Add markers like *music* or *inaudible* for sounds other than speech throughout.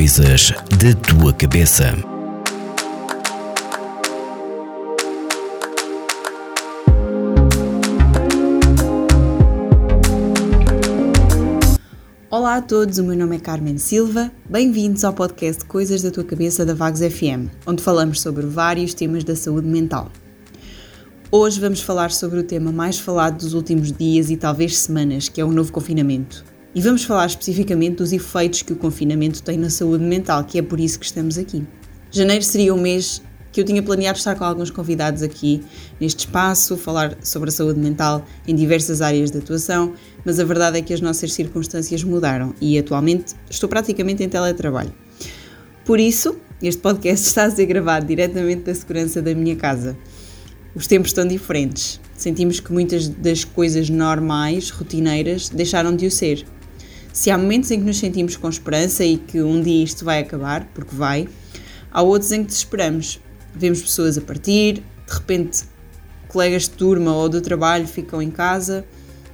Coisas da tua cabeça. Olá a todos, o meu nome é Carmen Silva. Bem-vindos ao podcast Coisas da Tua Cabeça da Vagos FM, onde falamos sobre vários temas da saúde mental. Hoje vamos falar sobre o tema mais falado dos últimos dias e talvez semanas, que é o novo confinamento. E vamos falar especificamente dos efeitos que o confinamento tem na saúde mental, que é por isso que estamos aqui. Janeiro seria um mês que eu tinha planeado estar com alguns convidados aqui neste espaço, falar sobre a saúde mental em diversas áreas de atuação, mas a verdade é que as nossas circunstâncias mudaram e atualmente estou praticamente em teletrabalho. Por isso, este podcast *laughs* está a ser gravado diretamente da segurança da minha casa. Os tempos estão diferentes. Sentimos que muitas das coisas normais, rotineiras, deixaram de o ser. Se há momentos em que nos sentimos com esperança e que um dia isto vai acabar, porque vai, há outros em que desesperamos. Vemos pessoas a partir, de repente colegas de turma ou do trabalho ficam em casa,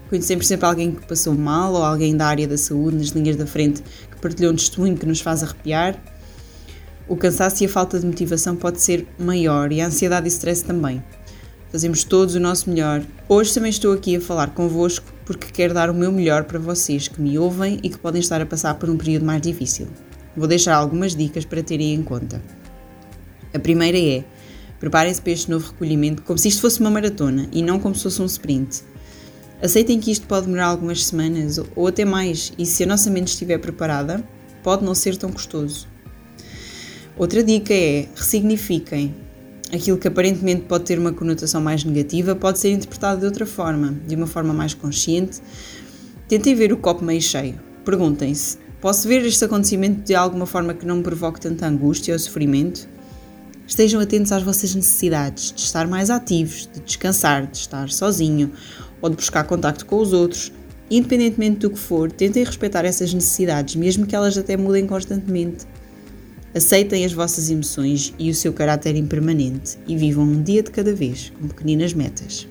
conhecemos sempre alguém que passou mal ou alguém da área da saúde nas linhas da frente que partilhou um testemunho que nos faz arrepiar. O cansaço e a falta de motivação pode ser maior e a ansiedade e stress também. Fazemos todos o nosso melhor. Hoje também estou aqui a falar convosco porque quero dar o meu melhor para vocês que me ouvem e que podem estar a passar por um período mais difícil. Vou deixar algumas dicas para terem em conta. A primeira é: preparem-se para este novo recolhimento como se isto fosse uma maratona e não como se fosse um sprint. Aceitem que isto pode demorar algumas semanas ou até mais, e se a nossa mente estiver preparada, pode não ser tão custoso. Outra dica é: ressignifiquem aquilo que aparentemente pode ter uma conotação mais negativa pode ser interpretado de outra forma, de uma forma mais consciente. Tentem ver o copo meio cheio. Perguntem-se: posso ver este acontecimento de alguma forma que não me provoque tanta angústia ou sofrimento? Estejam atentos às vossas necessidades de estar mais ativos, de descansar, de estar sozinho ou de buscar contacto com os outros. Independentemente do que for, tentem respeitar essas necessidades, mesmo que elas até mudem constantemente. Aceitem as vossas emoções e o seu caráter impermanente e vivam um dia de cada vez, com pequeninas metas.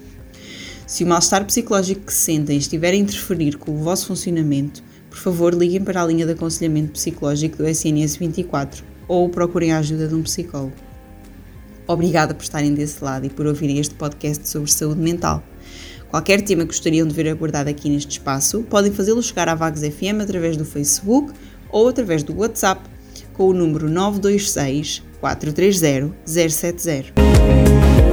Se o mal-estar psicológico que sentem estiver a interferir com o vosso funcionamento, por favor liguem para a linha de aconselhamento psicológico do SNS 24 ou procurem a ajuda de um psicólogo. Obrigada por estarem desse lado e por ouvirem este podcast sobre saúde mental. Qualquer tema que gostariam de ver abordado aqui neste espaço, podem fazê-lo chegar à Vagos FM através do Facebook ou através do WhatsApp com o número 926 430 070.